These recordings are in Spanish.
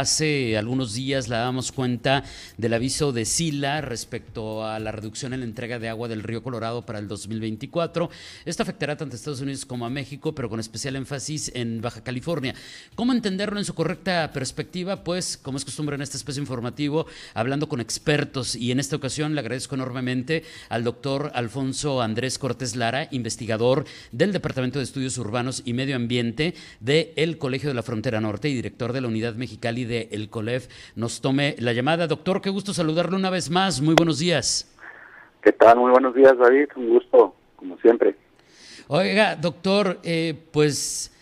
Hace algunos días la damos cuenta del aviso de Sila respecto a la reducción en la entrega de agua del río Colorado para el 2024. Esto afectará tanto a Estados Unidos como a México, pero con especial énfasis en Baja California. ¿Cómo entenderlo en su correcta perspectiva? Pues, como es costumbre en este espacio informativo, hablando con expertos y en esta ocasión le agradezco enormemente al doctor Alfonso Andrés Cortés Lara, investigador del Departamento de Estudios Urbanos y Medio Ambiente del Colegio de la Frontera Norte y director de la Unidad Mexicali de El Colef nos tome la llamada. Doctor, qué gusto saludarlo una vez más. Muy buenos días. ¿Qué tal? Muy buenos días, David. Un gusto, como siempre. Oiga, doctor, eh, pues...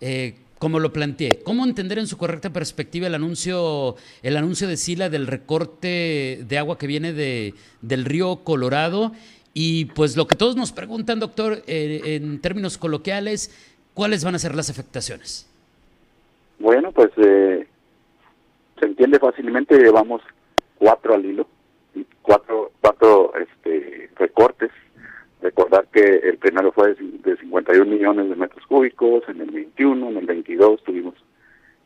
Eh, como lo planteé, ¿cómo entender en su correcta perspectiva el anuncio, el anuncio de Sila del recorte de agua que viene de, del río Colorado? Y pues lo que todos nos preguntan, doctor, eh, en términos coloquiales, ¿cuáles van a ser las afectaciones? Bueno, pues eh, se entiende fácilmente, llevamos cuatro al hilo, cuatro, cuatro este, recortes. Recordar que el primero fue de 51 millones de metros cúbicos, en el 21, en el 22 tuvimos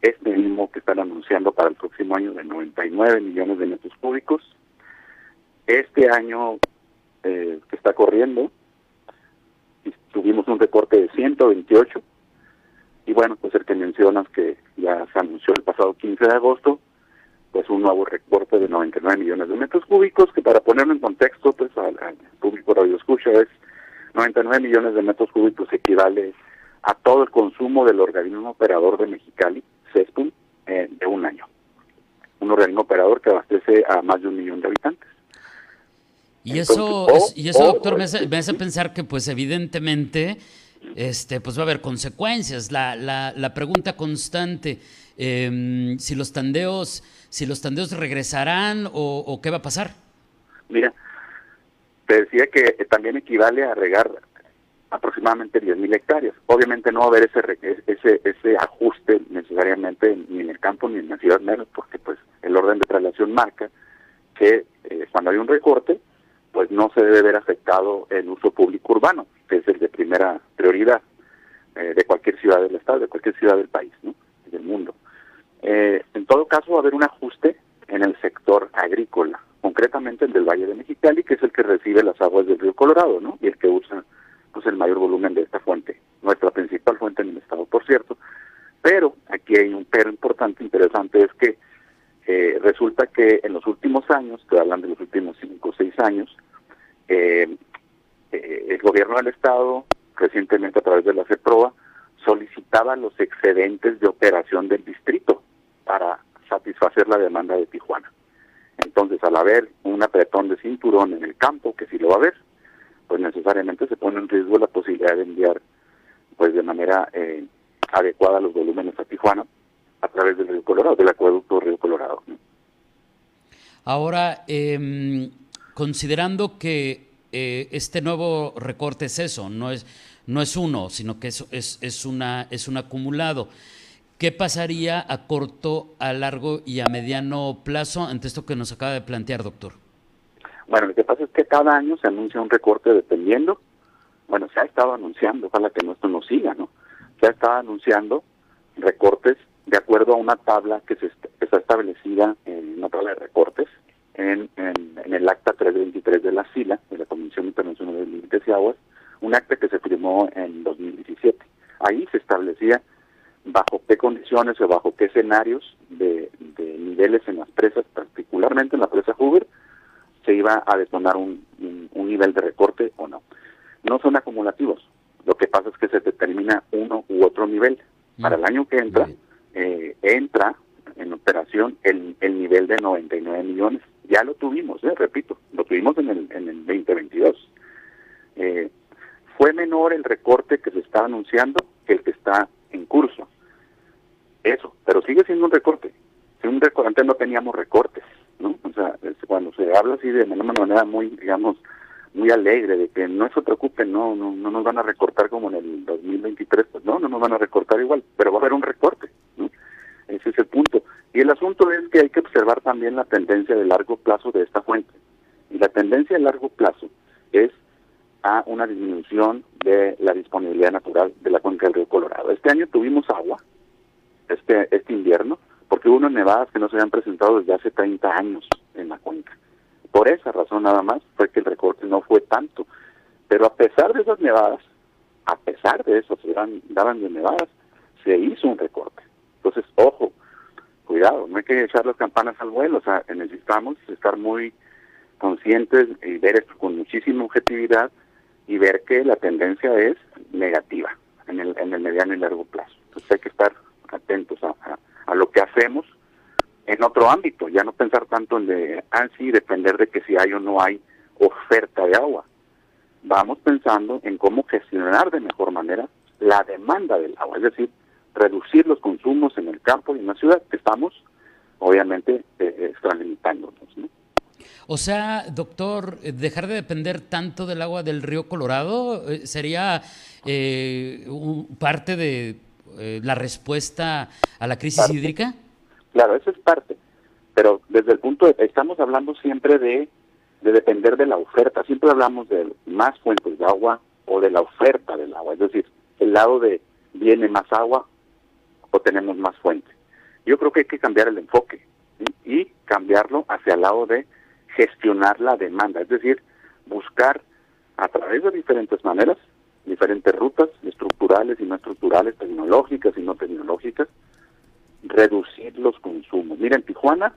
este mismo que están anunciando para el próximo año de 99 millones de metros cúbicos. Este año eh, que está corriendo, tuvimos un recorte de 128 y bueno, pues el que mencionas que ya se anunció el pasado 15 de agosto, pues un nuevo recorte de 99 millones de metros cúbicos, que para ponerlo en contexto, pues al, público radio escucha, es 99 millones de metros cúbicos equivale a todo el consumo del organismo operador de Mexicali, CESPUM, eh, de un año. Un organismo operador que abastece a más de un millón de habitantes. Y eso, y eso doctor, me hace, me hace pensar que pues evidentemente este, pues va a haber consecuencias. La, la, la pregunta constante, eh, si los tandeos, si los tandeos regresarán o, qué va a pasar. Mira, te decía que también equivale a regar aproximadamente 10.000 hectáreas. Obviamente no va a haber ese, ese, ese ajuste necesariamente ni en el campo ni en la ciudad porque pues el orden de traslación marca que eh, cuando hay un recorte, pues no se debe ver afectado el uso público urbano, que es el de primera prioridad eh, de cualquier ciudad del estado, de cualquier ciudad del país, ¿no? del mundo. Eh, en todo caso va a haber un ajuste en el sector agrícola, concretamente el del Valle de Mexicali, que es el que recibe las aguas del río Colorado, ¿no? Y el que usa pues el mayor volumen de esta fuente, nuestra principal fuente en el estado, por cierto. Pero aquí hay un pero importante, interesante, es que eh, resulta que en los últimos años, estoy hablando de los últimos cinco o seis años, eh, eh, el gobierno del estado, recientemente a través de la CEPROA, solicitaba los excedentes de operación del distrito para satisfacer la demanda de Tijuana. Entonces, al haber un apretón de cinturón en el campo, que sí lo va a haber, pues necesariamente se pone en riesgo la posibilidad de enviar pues de manera eh, adecuada los volúmenes a Tijuana a través del río Colorado, del acueducto río Colorado. Ahora, eh, considerando que eh, este nuevo recorte es eso, no es, no es uno, sino que es, es, es, una, es un acumulado. ¿Qué pasaría a corto, a largo y a mediano plazo ante esto que nos acaba de plantear, doctor? Bueno, lo que pasa es que cada año se anuncia un recorte dependiendo, bueno, se ha estado anunciando, ojalá que esto no siga, ¿no? Se ha estado anunciando recortes de acuerdo a una tabla que, se, que está establecida en una tabla de recortes en, el acta 323 de la SILA, de la Convención Internacional de Límites y Aguas, un acta que se firmó en 2017. Ahí se establecía bajo qué condiciones o bajo qué escenarios de, niveles en las presas, particularmente en la presa Hoover, se iba a detonar un nivel de recorte o no. No son acumulativos, lo que pasa es que se determina uno u otro nivel. Para el año que entra, eh, entra en operación el, el nivel de 99 millones. Ya lo tuvimos, eh, repito, lo tuvimos en el, en el 2022. Eh, fue menor el recorte que se está anunciando que el que está en curso. Eso, pero sigue siendo un recorte. Si un recorte, antes no teníamos recortes, ¿no? O sea, cuando se habla así de una manera muy, digamos, muy alegre de que no se preocupen, no, no, no nos van a recortar como en el 2023, pues no, no nos van a recortar igual, pero va a haber un recorte, ¿no? Ese es el punto. Y el asunto es que hay que observar también la tendencia de largo plazo de esta fuente. Y la tendencia de largo plazo es a una disminución de la disponibilidad natural de la cuenca del río Colorado. Este año tuvimos agua, este, este invierno, porque hubo unas nevadas que no se habían presentado desde hace 30 años en la cuenca. Por esa razón nada más fue que el recorte no fue tanto. Pero a pesar de esas nevadas, a pesar de eso, se daban, de nevadas, se hizo un recorte. Entonces, ojo, cuidado, no hay que echar las campanas al vuelo, o sea, necesitamos estar muy conscientes y ver esto con muchísima objetividad y ver que la tendencia es negativa en el, en el mediano y largo plazo. Entonces hay que estar atentos a, lo que hacemos en otro ámbito, ya no pensar tanto en de, ah, sí, depender de que si hay o no hay oferta de agua. Vamos pensando en cómo gestionar de mejor manera la demanda del agua, es decir, reducir los consumos en el campo y en la ciudad, que estamos obviamente eh, extralimitándonos. ¿no? O sea, doctor, dejar de depender tanto del agua del río Colorado eh, sería eh, parte de eh, la respuesta a la crisis hídrica. Claro, eso es parte. Pero desde el punto de, estamos hablando siempre de, de depender de la oferta. Siempre hablamos de más fuentes de agua o de la oferta del agua. Es decir, el lado de viene más agua o tenemos más fuentes. Yo creo que hay que cambiar el enfoque y cambiarlo hacia el lado de gestionar la demanda, es decir, buscar a través de diferentes maneras, diferentes rutas estructurales y no estructurales, tecnológicas y no tecnológicas, reducir los consumos. Mira, en Tijuana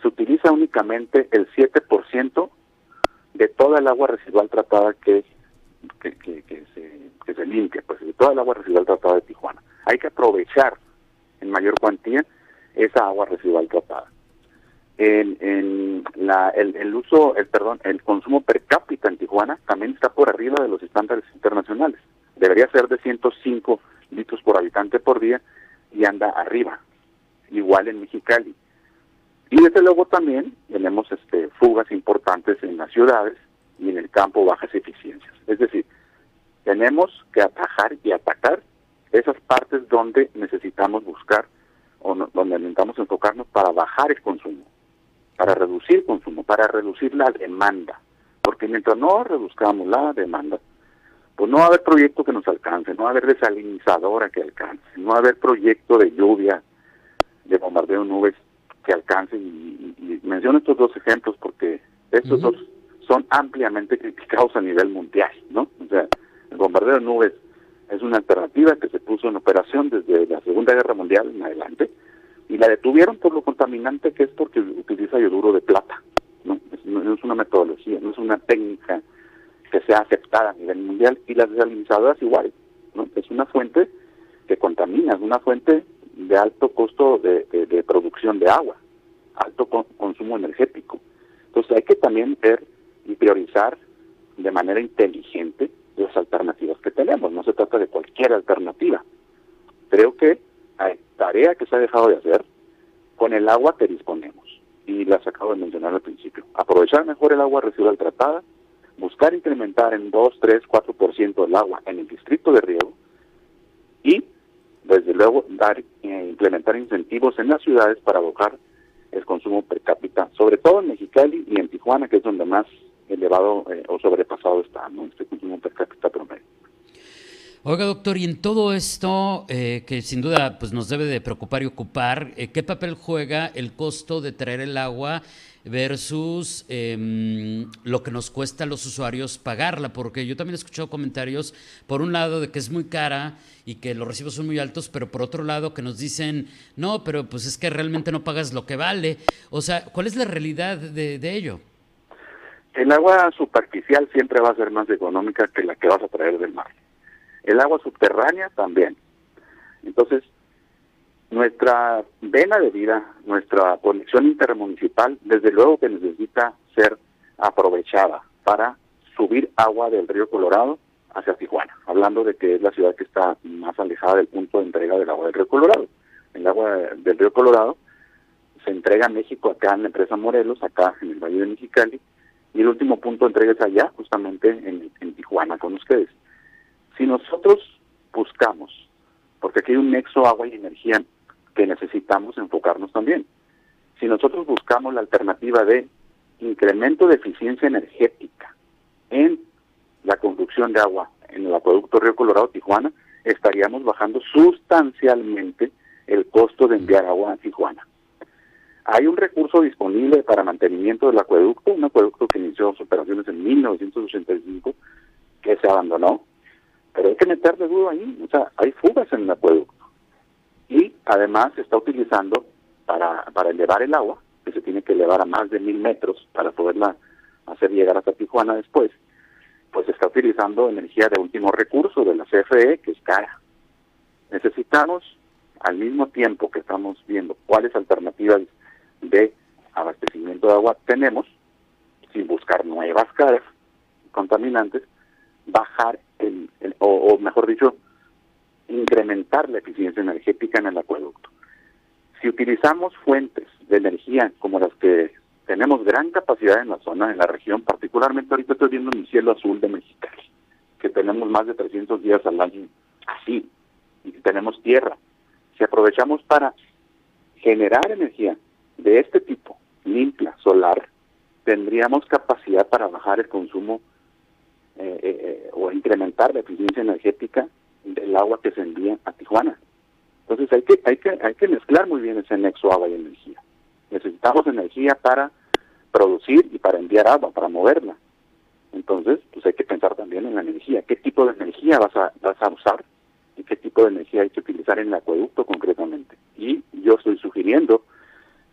se utiliza únicamente el 7% de toda el agua residual tratada que, que, que, se, que se limpia, pues de toda el agua residual tratada de Tijuana. Hay que aprovechar en mayor cuantía esa agua residual tratada el, uso, el perdón, el consumo per cápita en Tijuana también está por arriba de los estándares internacionales. Debería ser de 105 litros por habitante por día y anda arriba, igual en Mexicali. Y desde luego también tenemos este, fugas importantes en las ciudades y en el campo bajas eficiencias. Es decir, tenemos que atajar y atacar esas partes donde necesitamos buscar o donde necesitamos enfocarnos para bajar el consumo para reducir consumo, para reducir la demanda. Porque mientras no reduzcamos la demanda, pues no va a haber proyecto que nos alcance, no va a haber desalinizadora que alcance, no va a haber proyecto de lluvia, de bombardeo de nubes que alcance. Y, menciono estos dos ejemplos porque estos dos son ampliamente criticados a nivel mundial, ¿no? O sea, el bombardeo de nubes es una alternativa que se puso en operación desde la Segunda Guerra Mundial en adelante, y la detuvieron por lo contaminante que es porque utiliza yoduro de plata. ¿no? Es, una metodología, no es una técnica que sea aceptada a nivel mundial y las desalinizadoras igual. ¿no? Es una fuente que contamina, es una fuente de alto costo de, producción de agua, alto consumo energético. Entonces hay que también ver y priorizar de manera inteligente las alternativas que tenemos. No se trata de cualquier alternativa. Creo que hay tarea que se ha dejado de hacer con el agua que disponemos. Y las acabo de mencionar al principio. Aprovechar mejor el agua residual tratada, buscar incrementar en 2, 3, 4% el agua en el distrito de riego y, desde luego, dar e implementar incentivos en las ciudades para bajar el consumo per cápita, sobre todo en Mexicali y en Tijuana, que es donde más elevado eh, o sobrepasado está ¿no? este consumo per cápita promedio. Oiga, doctor, y en todo esto, eh, que sin duda pues, nos debe de preocupar y ocupar, eh, ¿qué papel juega el costo de traer el agua versus em, lo que nos cuesta a los usuarios pagarla? Porque yo también he escuchado comentarios, por un lado, de que es muy cara y que los recibos son muy altos, pero por otro lado, que nos dicen, no, pero pues es que realmente no pagas lo que vale. O sea, ¿cuál es la realidad de, de ello? El agua superficial siempre va a ser más económica que la que vas a traer del mar. El agua subterránea también. Entonces, nuestra vena de vida, nuestra conexión intermunicipal, desde luego que necesita ser aprovechada para subir agua del río Colorado hacia Tijuana, hablando de que es la ciudad que está más alejada del punto de entrega del agua del río Colorado. El agua del río Colorado se entrega a México acá en la empresa Morelos, acá en el Valle de Mexicali, y el último punto de entrega es allá, justamente en Tijuana con ustedes. Si nosotros buscamos, porque aquí hay un nexo agua y energía que necesitamos enfocarnos también, Si nosotros buscamos la alternativa de incremento de eficiencia energética en la conducción de agua en el acueducto Río Colorado Tijuana, estaríamos bajando sustancialmente el costo de enviar agua a Tijuana. Hay un recurso disponible para mantenimiento del acueducto, un acueducto que inició sus operaciones en 1985, que se abandonó, pero hay que meterle duro ahí, o sea, hay fugas en el acueducto. Y además se está utilizando para, para elevar el agua, que se tiene que elevar a más de mil metros para poderla hacer llegar hasta Tijuana después, pues se está utilizando energía de último recurso de la CFE, que es cara. Necesitamos, al mismo tiempo que estamos viendo cuáles alternativas de abastecimiento de agua tenemos, sin buscar nuevas caras contaminantes, bajar el, o, mejor dicho, incrementar la eficiencia energética en el acueducto. Si utilizamos fuentes de energía como las que tenemos gran capacidad en la zona, en la región, particularmente ahorita estoy viendo en el cielo azul de Mexicali, que tenemos más de 300 días al año así, y tenemos tierra. Si aprovechamos para generar energía de este tipo, limpia, solar, tendríamos capacidad para bajar el consumo eh, eh, eh, o incrementar la eficiencia energética del agua que se envía a Tijuana. Entonces hay que, hay que, hay que mezclar muy bien ese nexo agua y energía. Necesitamos energía para producir y para enviar agua, para moverla. Entonces, pues hay que pensar también en la energía. ¿Qué tipo de energía vas a, vas a usar? ¿Y qué tipo de energía hay que utilizar en el acueducto concretamente? Y yo estoy sugiriendo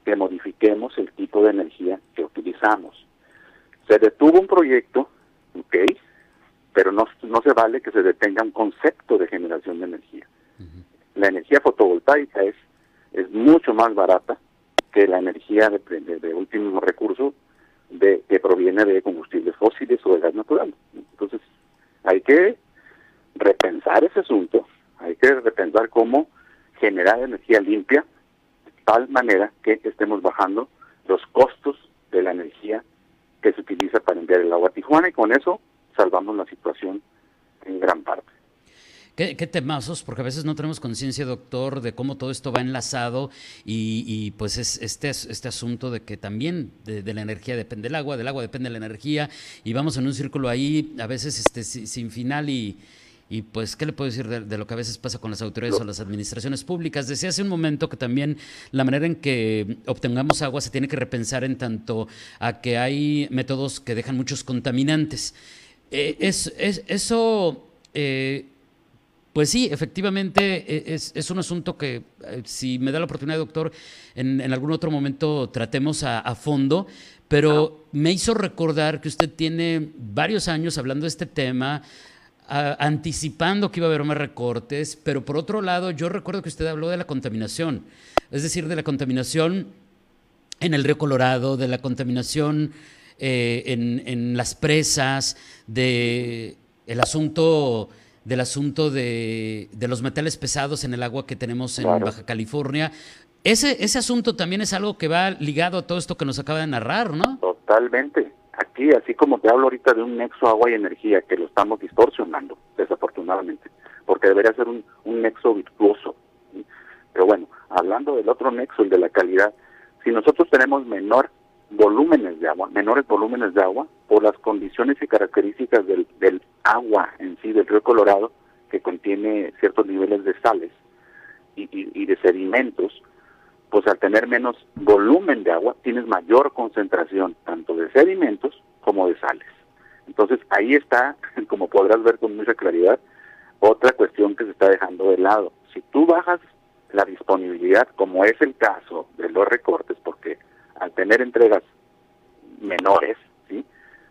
que modifiquemos el tipo de energía que utilizamos. Se detuvo un proyecto, ok, pero no, no se vale que se detenga un concepto de generación de energía. La energía fotovoltaica es, es mucho más barata que la energía de, de, último recurso de, que proviene de combustibles fósiles o de gas natural. Entonces, hay que repensar ese asunto, hay que repensar cómo generar energía limpia tal manera que estemos bajando los costos de la energía que se utiliza para enviar el agua a Tijuana y con eso salvamos la situación en gran parte. ¿Qué, temazos? Porque a veces no tenemos conciencia, doctor, de cómo todo esto va enlazado y, pues es este, este asunto de que también de, la energía depende el agua, del agua depende la energía y vamos en un círculo ahí a veces este, sin final y, y pues, ¿qué le puedo decir de, lo que a veces pasa con las autoridades o las administraciones públicas? Decía hace un momento que también la manera en que obtengamos agua se tiene que repensar en tanto a que hay métodos que dejan muchos contaminantes. Eh, es, eso, eh, pues sí, efectivamente e, es, un asunto que, eh, si me da la oportunidad, doctor, en, algún otro momento tratemos a, a fondo, pero me hizo recordar que usted tiene varios años hablando de este tema anticipando que iba a haber más recortes, pero por otro lado, yo recuerdo que usted habló de la contaminación, es decir, de la contaminación en el río Colorado, de la contaminación eh, en, las presas, de el asunto del asunto de, los metales pesados en el agua que tenemos en Baja California. Ese, ese asunto también es algo que va ligado a todo esto que nos acaba de narrar, ¿no? Totalmente aquí, así como te hablo ahorita de un nexo agua y energía, que lo estamos distorsionando, desafortunadamente, porque debería ser un, nexo virtuoso. Pero bueno, hablando del otro nexo, el de la calidad, si nosotros tenemos menor volúmenes de agua, menores volúmenes de agua, por las condiciones y características del, agua en sí, del río Colorado, que contiene ciertos niveles de sales y, y de sedimentos, pues al tener menos volumen de agua, tienes mayor concentración tanto de sedimentos como de sales. Entonces ahí está, como podrás ver con mucha claridad, otra cuestión que se está dejando de lado. Si tú bajas la disponibilidad, como es el caso de los recortes, al tener entregas menores, ¿sí?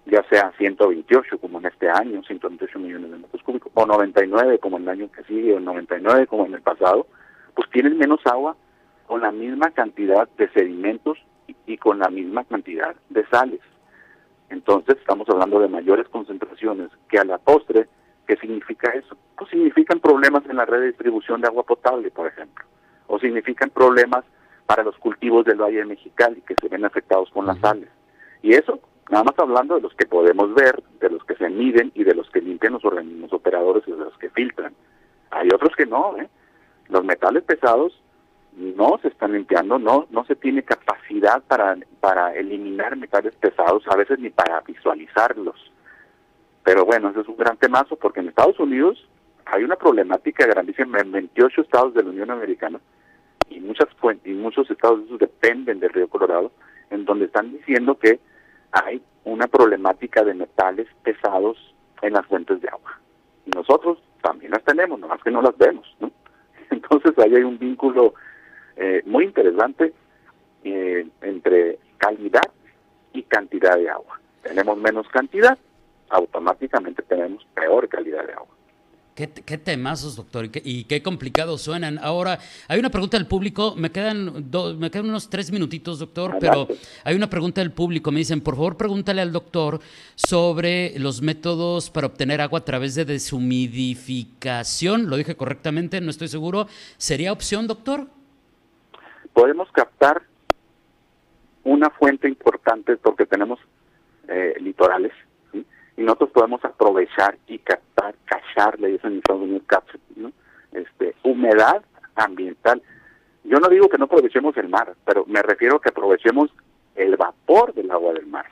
ya sea 128 como en este año, 128 millones de metros cúbicos, o 99 como en el año que sigue, o 99 como en el pasado, pues tienes menos agua con la misma cantidad de sedimentos y, con la misma cantidad de sales. Entonces estamos hablando de mayores concentraciones que a la postre, ¿qué significa eso? Pues significan problemas en la red de distribución de agua potable, por ejemplo, o significan problemas para los cultivos del Valle de Mexicali que se ven afectados con las sales. Y eso, nada más hablando de los que podemos ver, de los que se miden y de los que limpian los organismos operadores y de los que filtran. Hay otros que no, ¿eh? Los metales pesados no se están limpiando, no, no se tiene capacidad para, para eliminar metales pesados, a veces ni para visualizarlos. Pero bueno, ese es un gran temazo porque en Estados Unidos hay una problemática grandísima en 28 estados de la Unión Americana y muchas y muchos estados dependen del río Colorado, en donde están diciendo que hay una problemática de metales pesados en las fuentes de agua. Y nosotros también las tenemos, nomás que no las vemos. Entonces ahí hay un vínculo eh, muy interesante eh, entre calidad y cantidad de agua. Tenemos menos cantidad, automáticamente tenemos peor calidad de agua. Qué, qué temazos, doctor, y qué, complicados suenan. Ahora, hay una pregunta del público, me quedan, me quedan unos tres minutitos, doctor, pero hay una pregunta del público. Me dicen, por favor, pregúntale al doctor sobre los métodos para obtener agua a través de deshumidificación. Lo dije correctamente, no estoy seguro. ¿Sería opción, doctor? Podemos captar una fuente importante porque tenemos eh, litorales y nosotros podemos aprovechar y captar, cacharle, le en Estados Unidos ¿no? este, humedad ambiental. Yo no digo que no aprovechemos el mar, pero me refiero a que aprovechemos el vapor del agua del mar.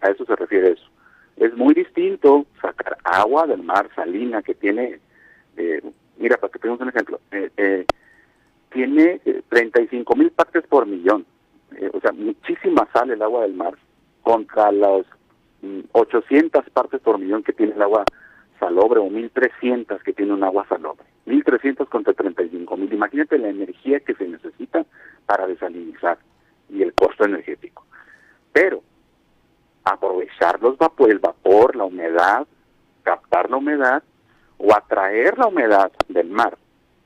A eso se refiere eso. Es muy distinto sacar agua del mar salina que tiene, eh, mira, para que tengamos un ejemplo, eh, eh, tiene 35 mil partes por millón, o sea, muchísima sal el agua del mar contra los 800 partes por millón que tiene el agua salobre o 1300 que tiene un agua salobre. 1300 contra 35 mil. Imagínate la energía que se necesita para desalinizar y el costo energético. Pero aprovechar los vapor, el vapor, la humedad, captar la humedad o atraer la humedad del mar,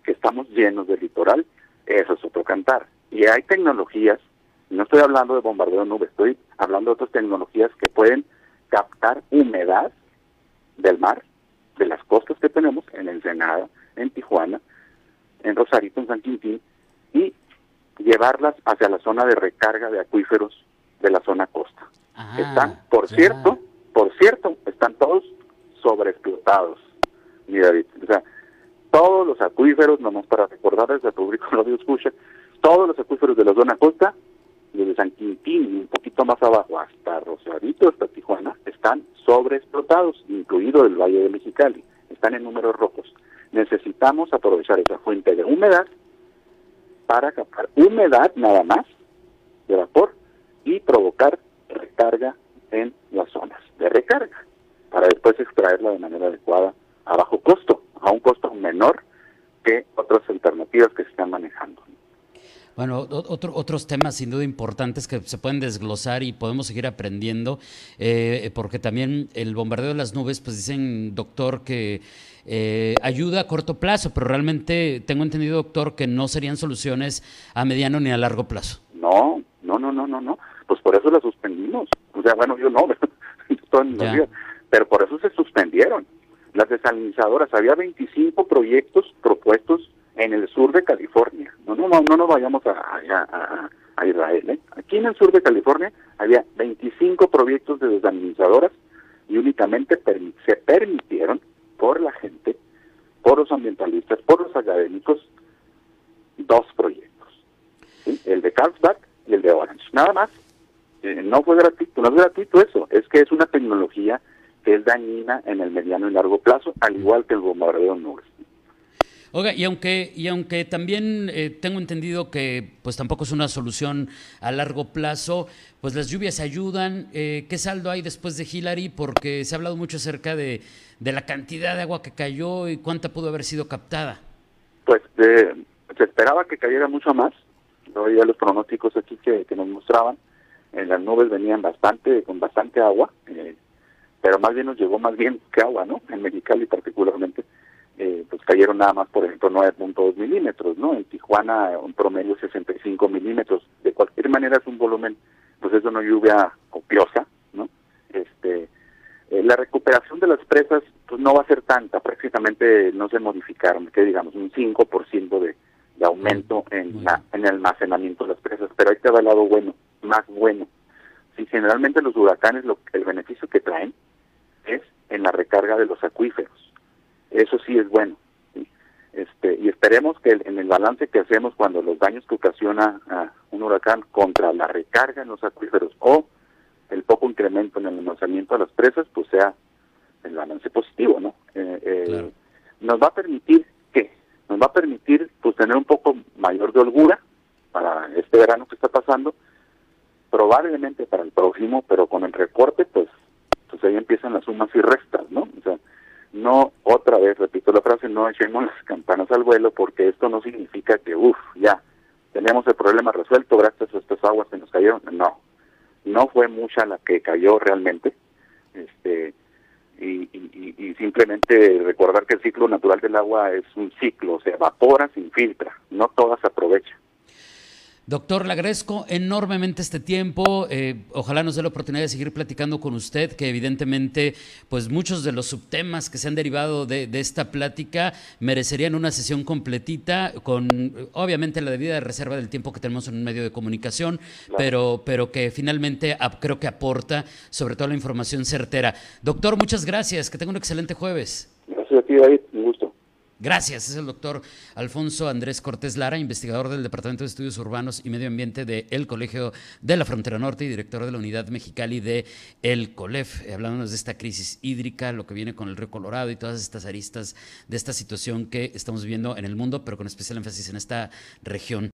que estamos llenos del litoral, eso es otro cantar. Y hay tecnologías, no estoy hablando de bombardeo de nubes, estoy hablando de otras tecnologías que pueden captar humedad del mar, de las costas que tenemos en Ensenada, en Tijuana, en Rosarito, en San Quintín, y llevarlas hacia la zona de recarga de acuíferos de la zona costa. Ah, están, por cierto, por cierto, están todos sobreexplotados, o sea, todos los acuíferos, nomás para recordarles al público lo escucha, todos los acuíferos de la zona costa desde San Quintín y un poquito más abajo hasta Rosarito, hasta Tijuana, están sobreexplotados, incluido el Valle de Mexicali, están en números rojos. Necesitamos aprovechar esa fuente de humedad para captar humedad nada más de vapor y provocar recarga en las zonas de recarga, para después extraerla de manera adecuada a bajo costo, a un costo menor que otras alternativas que se están manejando. Bueno, otro, otros temas sin duda importantes que se pueden desglosar y podemos seguir aprendiendo, eh, porque también el bombardeo de las nubes, pues dicen, doctor, que eh, ayuda a corto plazo, pero realmente tengo entendido, doctor, que no serían soluciones a mediano ni a largo plazo. No, no, no, no, no, no. Pues por eso la suspendimos. O sea, bueno, yo no, pero por eso se suspendieron. Las desalinizadoras, había 25 proyectos propuestos en el sur de California. No, no, no nos vayamos a, Israel. ¿eh? Aquí en el sur de California había 25 proyectos de desalinizadoras y únicamente se permitieron por la gente, por los ambientalistas, por los académicos, dos proyectos. El de Carlsbad y el de Orange. Nada más. Eh, no fue gratuito, no es gratuito eso. Es que es una tecnología que es dañina en el mediano y largo plazo, al igual que el bombardeo de nubes. Oiga, y aunque, y aunque también eh, tengo entendido que pues tampoco es una solución a largo plazo, pues las lluvias ayudan. Eh, ¿Qué saldo hay después de Hillary? Porque se ha hablado mucho acerca de, la cantidad de agua que cayó y cuánta pudo haber sido captada. Pues eh, se esperaba que cayera mucho más. Yo veía los pronósticos aquí que, nos mostraban. En las nubes venían bastante, con bastante agua, pero más bien nos llegó más bien que agua, ¿no? En Mexicali particularmente eh, pues cayeron nada más, por ejemplo, 9.2 milímetros, ¿no? En Tijuana un promedio 65 milímetros. De cualquier manera es un volumen, pues es una lluvia copiosa, ¿no? Este, eh, la recuperación de las presas pues no va a ser tanta, prácticamente no se modificaron, que digamos un 5% de, de aumento en, la, en el almacenamiento de las presas, pero ahí te va el lado bueno, más bueno. Si generalmente los huracanes lo, el beneficio que traen es en la recarga de los acuíferos eso sí es bueno. Este, y esperemos que en el balance que hacemos cuando los daños que ocasiona a un huracán contra la recarga en los acuíferos o el poco incremento en el almacenamiento de las presas, pues sea el balance positivo, ¿no? Eh, eh, nos va a permitir que nos va a permitir pues tener un poco mayor de holgura para este verano que está pasando, probablemente para el próximo, pero con el recorte, pues, pues ahí empiezan las sumas y restas, ¿no? O sea, no, otra vez, repito la frase, no echemos las campanas al vuelo, porque esto no significa que, uff, ya, tenemos el problema resuelto gracias a estas aguas que nos cayeron. No, no fue mucha la que cayó realmente. Este, y, y, simplemente recordar que el ciclo natural del agua es un ciclo, se evapora, se infiltra, no todas se aprovechan. Doctor, le agradezco enormemente este tiempo. Eh, ojalá nos dé la oportunidad de seguir platicando con usted, que evidentemente, pues muchos de los subtemas que se han derivado de, esta plática merecerían una sesión completita, con obviamente la debida reserva del tiempo que tenemos en un medio de comunicación, pero, pero que finalmente creo que aporta sobre todo la información certera. Doctor, muchas gracias. Que tenga un excelente jueves. Gracias a ti, David. Un gusto. Gracias, es el doctor Alfonso Andrés Cortés Lara, investigador del Departamento de Estudios Urbanos y Medio Ambiente del Colegio de la Frontera Norte y director de la Unidad Mexicali de El COLEF, eh, hablándonos de esta crisis hídrica, lo que viene con el río Colorado y todas estas aristas de esta situación que estamos viviendo en el mundo, pero con especial énfasis en esta región.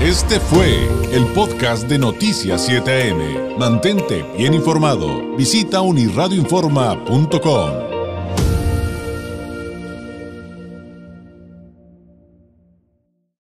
Este fue el podcast de Noticias 7am. Mantente bien informado. Visita unirradioinforma.com.